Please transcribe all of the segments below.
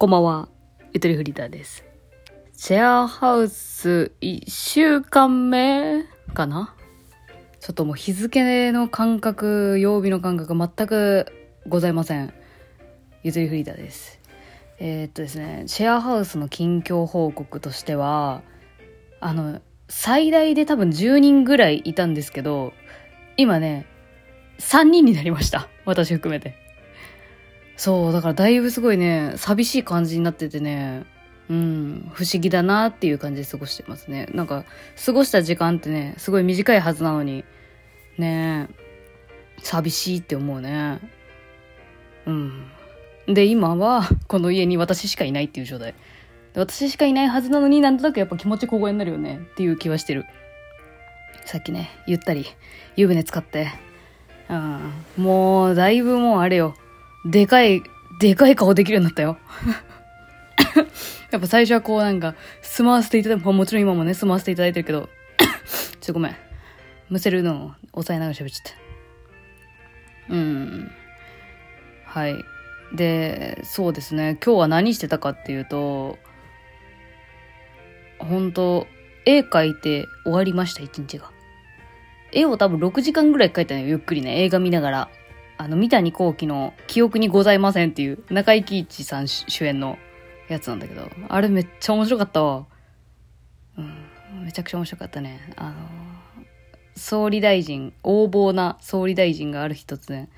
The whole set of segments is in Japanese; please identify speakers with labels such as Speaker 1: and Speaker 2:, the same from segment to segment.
Speaker 1: こんばんは、ゆとりフリーターです。シェアハウス1週間目かな？ちょっともう日付の感覚、曜日の感覚全くございません。ゆとりフリーターです。えーっとですね、シェアハウスの近況報告としては、あの、最大で多分10人ぐらいいたんですけど、今ね、3人になりました。私含めて。そう、だからだいぶすごいね、寂しい感じになっててね、うん、不思議だなっていう感じで過ごしてますね。なんか、過ごした時間ってね、すごい短いはずなのに、ね寂しいって思うね。うん。で、今は、この家に私しかいないっていう状態。私しかいないはずなのになんとなくやっぱ気持ち小声になるよねっていう気はしてる。さっきね、ゆったり湯船使って、うん、もうだいぶもうあれよ。でかい、でかい顔できるようになったよ。やっぱ最初はこうなんか、住まわせていただいて、もちろん今もね、住まわせていただいてるけど、ちょっとごめん。むせるのを抑えながら喋っちゃった。うん。はい。で、そうですね。今日は何してたかっていうと、本当絵描いて終わりました、一日が。絵を多分6時間ぐらい描いたのよ、ゆっくりね。映画見ながら。あの、三谷幸喜の記憶にございませんっていう、中井貴一さん主演のやつなんだけど、あれめっちゃ面白かったわ。うん、めちゃくちゃ面白かったね。あの、総理大臣、横暴な総理大臣がある日突然、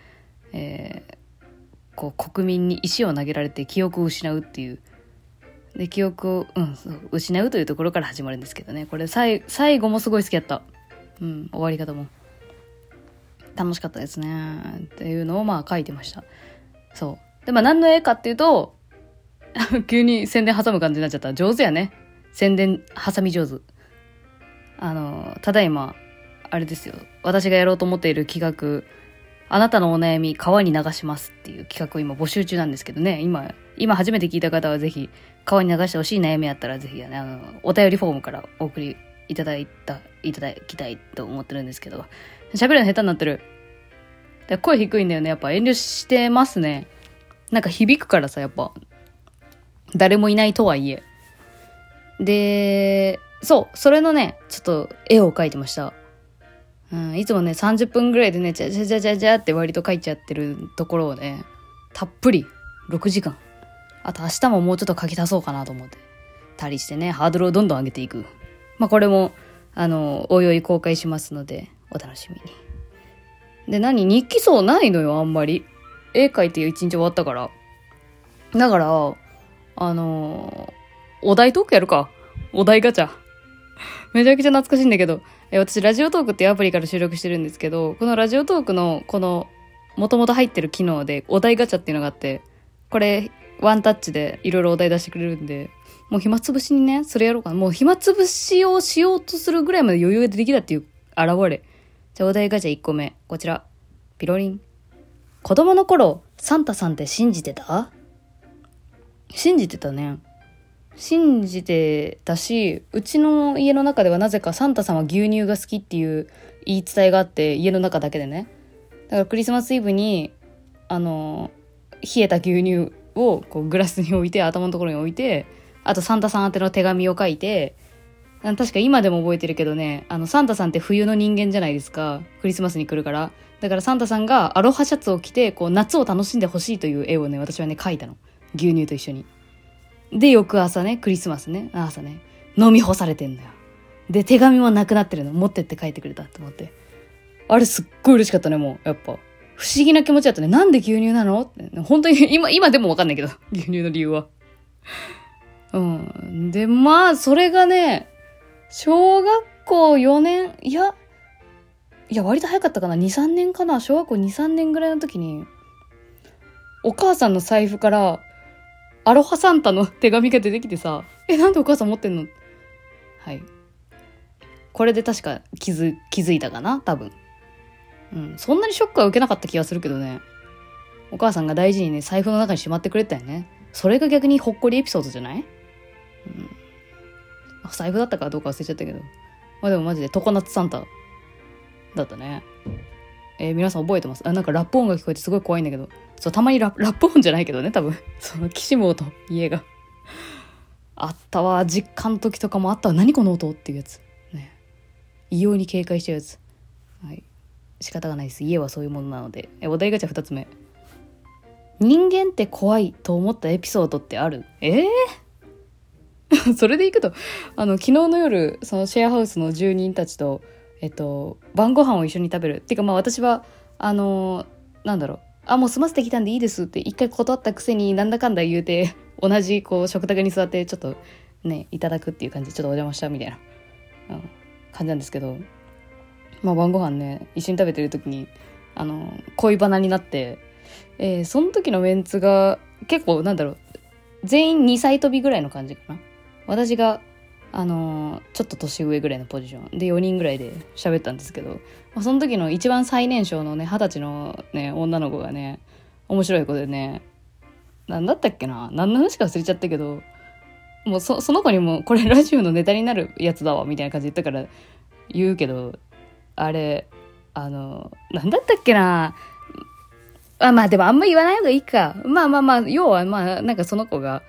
Speaker 1: えーこう国民に石を投げられて記憶を失うっていう。で、記憶を、うん、失うというところから始まるんですけどね。これ最、後もすごい好きだった。うん、終わり方も。楽しかったですね。っていうのをまあ書いてました。そう。で、まあ何の絵かっていうと、急に宣伝挟む感じになっちゃった。上手やね。宣伝挟み上手。あの、ただいま、あれですよ。私がやろうと思っている企画、あなたのお悩み、川に流しますっていう企画を今募集中なんですけどね。今、今初めて聞いた方はぜひ、川に流してほしい悩みあったらぜひね、あの、お便りフォームからお送りいただいた、いただきたいと思ってるんですけど、喋るの下手になってる。で声低いんだよね。やっぱ遠慮してますね。なんか響くからさ、やっぱ。誰もいないとはいえ。で、そう、それのね、ちょっと絵を描いてました。うん、いつもね、30分ぐらいでね、じゃじゃじゃじゃじゃって割と描いちゃってるところをね、たっぷり、6時間。あと明日ももうちょっと書き足そうかなと思って。たりしてね、ハードルをどんどん上げていく。まあこれも、あの、おいおい公開しますので、お楽しみに。で、何？日記層ないのよ、あんまり。絵描いて一日終わったから。だから、あのお題トークやるか。お題ガチャ。めちゃくちゃ懐かしいんだけど、え私、ラジオトークっていうアプリから収録してるんですけど、このラジオトークの、この、もともと入ってる機能で、お題ガチャっていうのがあって、これ、ワンタッチでいろいろお題出してくれるんで、もう暇つぶしにね、それやろうかな。もう暇つぶしをしようとするぐらいまで余裕ができたっていう現れ。じゃあお題ガチャ1個目。こちら。ピロリン。子供の頃、サンタさんって信じてた？信じてたね。信じてたし、うちの家の中ではなぜかサンタさんは牛乳が好きっていう言い伝えがあって、家の中だけでね。だからクリスマスイブに、あの、冷えた牛乳をこうグラスに置いて、頭のところに置いて、あとサンタさん宛ての手紙を書いて、確か今でも覚えてるけどね、あの、サンタさんって冬の人間じゃないですか。クリスマスに来るから。だからサンタさんがアロハシャツを着て、こう、夏を楽しんでほしいという絵をね、私はね、描いたの。牛乳と一緒に。で、翌朝ね、クリスマスね、朝ね、飲み干されてんだよ。で、手紙もなくなってるの。持ってって書いてくれたと思って。あれすっごい嬉しかったね、もう。やっぱ。不思議な気持ちだったね。なんで牛乳なの？って。本当に、今、今でもわかんないけど。牛乳の理由は。うん。で、まあ、それがね、小学校4年、いや、いや、割と早かったかな。2、3年かな。小学校2、3年ぐらいの時に、お母さんの財布から、アロハサンタの手紙が出てきてさ、え、なんでお母さん持ってんの？はい。これで確か気づ、気づいたかな多分。うん。そんなにショックは受けなかった気がするけどね。お母さんが大事にね、財布の中にしまってくれたよね。それが逆にほっこりエピソードじゃない？うん。財布だったかどうか忘れちゃったけど。まあでもマジで常夏サンタだったね。えー皆さん覚えてます？あ、なんかラップ音が聞こえてすごい怖いんだけど。そう、たまにラップ音じゃないけどね、多分。その、きしむ音、家が。あったわ、実家の時とかもあったわ。何この音っていうやつ。ね。異様に警戒しちゃうやつ。はい。仕方がないです。家はそういうものなので。え、お題ガチャ2つ目。人間って怖いと思ったエピソードってある？ええー、それでいくと、あの、昨日の夜、そのシェアハウスの住人たちと、えっと、晩ご飯を一緒に食べる。っていうかまあ私は、あのなんだろう。あ、もう済ませてきたんでいいですって一回断ったくせになんだかんだ言うて、同じこう食卓に座ってちょっとね、いただくっていう感じでちょっとお邪魔したみたいな、うん、感じなんですけど、まあ晩ご飯ね、一緒に食べてる時に、あの、恋バナになって、えー、その時のメンツが結構なんだろう、全員2歳飛びぐらいの感じかな。私があの、ちょっと年上ぐらいのポジションで4人ぐらいで喋ったんですけど、まあ、その時の一番最年少のね二十歳のね女の子がね面白い子でね何だったっけな何の話か忘れちゃったけどもうそその子にもこれラジオのネタになるやつだわみたいな感じで言ったから言うけどあれあの何だったっけなあまあでもあんま言わない方がいいか。まあまあまあ要はまあなんかその子が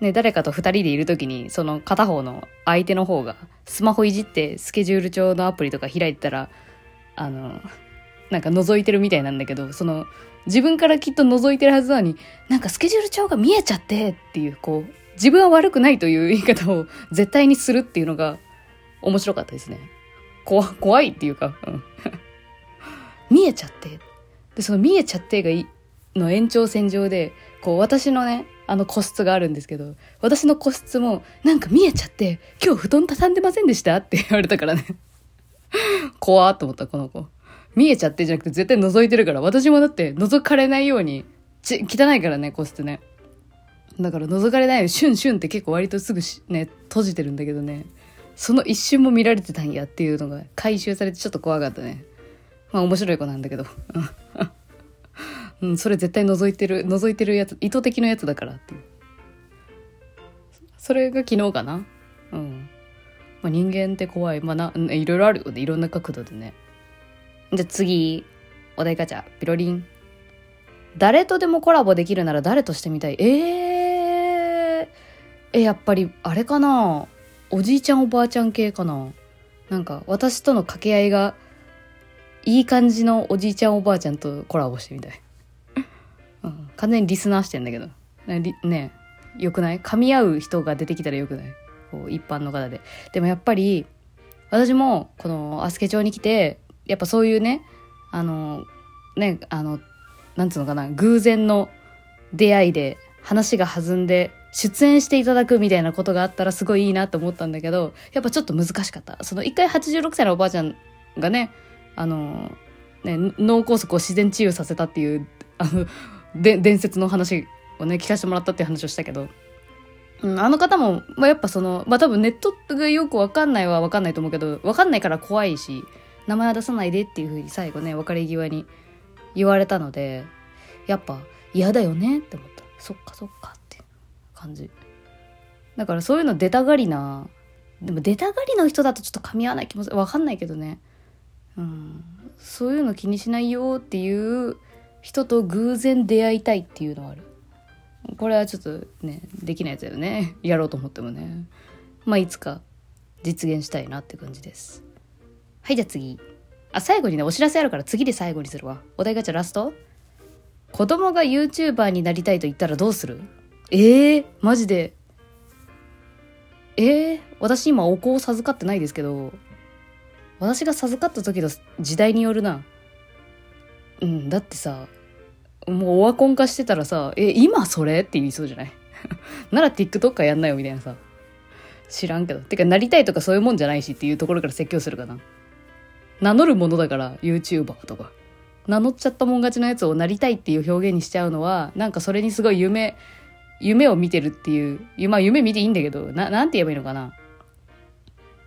Speaker 1: ね、誰かと二人でいる時に、その片方の相手の方が、スマホいじってスケジュール帳のアプリとか開いてたら、あの、なんか覗いてるみたいなんだけど、その、自分からきっと覗いてるはずなのに、なんかスケジュール帳が見えちゃってっていう、こう、自分は悪くないという言い方を 絶対にするっていうのが面白かったですね。怖、怖いっていうか、見えちゃって。で、その見えちゃってがいの延長線上で、こう私のね、あの個室があるんですけど、私の個室もなんか見えちゃって、今日布団畳んでませんでした？って言われたからね。怖っと思った、この子。見えちゃってじゃなくて絶対覗いてるから、私もだって覗かれないように、ち、汚いからね、個室ね。だから覗かれないようにシュンシュンって結構割とすぐね、閉じてるんだけどね。その一瞬も見られてたんやっていうのが回収されてちょっと怖かったね。まあ面白い子なんだけど。うん、それ絶対覗いてる、覗いてるやつ、意図的なやつだからっていう。それが昨日かな？うん。まあ、人間って怖い。まあな、いろいろあるよね。いろんな角度でね。じゃあ次、お題ガチャ、ピロリン。誰とでもコラボできるなら誰としてみたい？えー、え、やっぱり、あれかな？おじいちゃんおばあちゃん系かな？なんか、私との掛け合いが、いい感じのおじいちゃんおばあちゃんとコラボしてみたい。完全にリスナーしてんだけど。ねよくない？噛み合う人が出てきたらよくない？こう一般の方で。でもやっぱり、私も、この、アスケ町に来て、やっぱそういうね、あの、ね、あの、なんつうのかな、偶然の出会いで話が弾んで、出演していただくみたいなことがあったらすごいいいなと思ったんだけど、やっぱちょっと難しかった。その一回86歳のおばあちゃんがね、あの、ね、脳梗塞を自然治癒させたっていう、あの、で伝説の話をね聞かせてもらったっていう話をしたけど、うん、あの方も、まあ、やっぱそのまあ多分ネットがよくわかんないはわかんないと思うけどわかんないから怖いし名前は出さないでっていうふうに最後ね別れ際に言われたのでやっぱ嫌だよねって思った。そっかそっかって感じ。だからそういうの出たがりなでも出たがりの人だとちょっと噛み合わない気もする。わかんないけどね。うん。そういうの気にしないよっていう人と偶然出会いたいっていうのはある。これはちょっとねできないやつだよね。やろうと思ってもね。まあいつか実現したいなって感じです。はいじゃあ次。あ最後にねお知らせあるから次で最後にするわ。お題ガチャラスト。子供が YouTuber になりたいと言ったらどうする？ええー、マジで。えー、私今お子を授かってないですけど私が授かった時の時代によるな。うん、だってさ、もうオワコン化してたらさ、え、今それって言いそうじゃない？なら TikToker やんなよみたいなさ。知らんけど。てか、なりたいとかそういうもんじゃないしっていうところから説教するかな。名乗るものだから、YouTuber とか。名乗っちゃったもん勝ちのやつをなりたいっていう表現にしちゃうのは、なんかそれにすごい夢、夢を見てるっていう、まあ夢見ていいんだけど、な、なんて言えばいいのかな。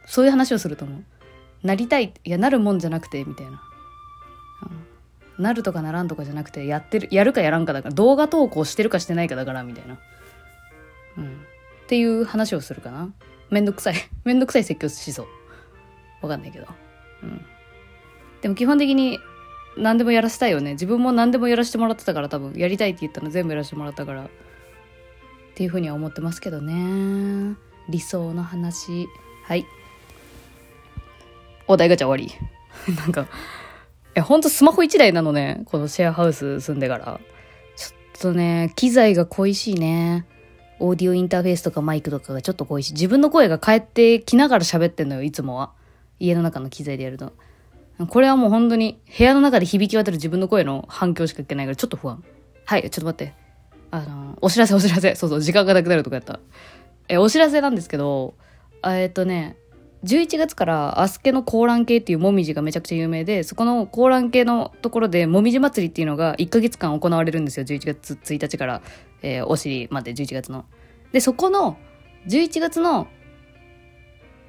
Speaker 1: そういう話をすると思う。なりたい、いや、なるもんじゃなくて、みたいな。なるとかならんとかじゃなくてやってるやるかやらんかだから動画投稿してるかしてないかだからみたいな。うん。っていう話をするかな。めんどくさい。めんどくさい説教しそう。わかんないけど。うん。でも基本的に何でもやらせたいよね。自分も何でもやらせてもらってたから多分やりたいって言ったの全部やらせてもらったからっていうふうには思ってますけどね。理想の話。はい。お題ガチャ終わり。なんかえほんとスマホ1台なのね。このシェアハウス住んでから。ちょっとね機材が恋しいね。オーディオインターフェースとかマイクとかがちょっと恋しい。自分の声が返ってきながら喋ってんのよいつもは。家の中の機材でやると。これはもう本当に部屋の中で響き渡る自分の声の反響しか聞けないからちょっと不安。はいちょっと待って。あのお知らせお知らせ。そうそう時間がなくなるとかやった。えお知らせなんですけどえっとね11月からアスケのコーラン系っていうもみじがめちゃくちゃ有名で、そこのコーラン系のところでもみじ祭りっていうのが1ヶ月間行われるんですよ。11月1日から、えー、お尻まで11月の。で、そこの11月の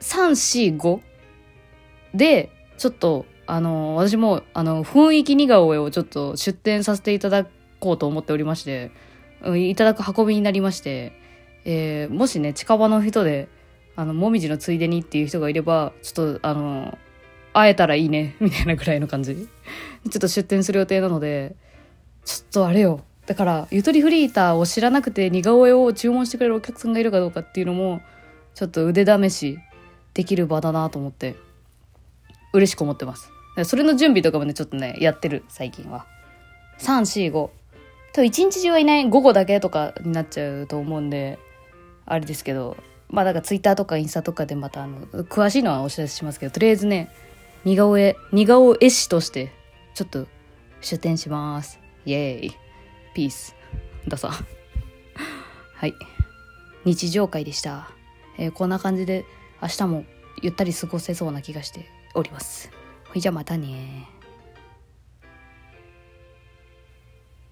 Speaker 1: 3、4、5で、ちょっと、あの、私も、あの、雰囲気似顔絵をちょっと出展させていただこうと思っておりまして、いただく運びになりまして、えー、もしね、近場の人で、あの、もみじのついでにっていう人がいれば、ちょっと、あの、会えたらいいね、みたいなぐらいの感じ。ちょっと出店する予定なので、ちょっとあれよ。だから、ゆとりフリーターを知らなくて似顔絵を注文してくれるお客さんがいるかどうかっていうのも、ちょっと腕試しできる場だなと思って、嬉しく思ってます。それの準備とかもね、ちょっとね、やってる、最近は。3、4、5。と一日中はいない午後だけとかになっちゃうと思うんで、あれですけど、まあだからツイッターとかインスタとかでまたあの詳しいのはお知らせしますけどとりあえずね似顔絵似顔絵師としてちょっと出展します。イエーイ。ピース。ださ はい。日常会でした、えー、こんな感じで明日もゆったり過ごせそうな気がしております。ほいじゃあまたね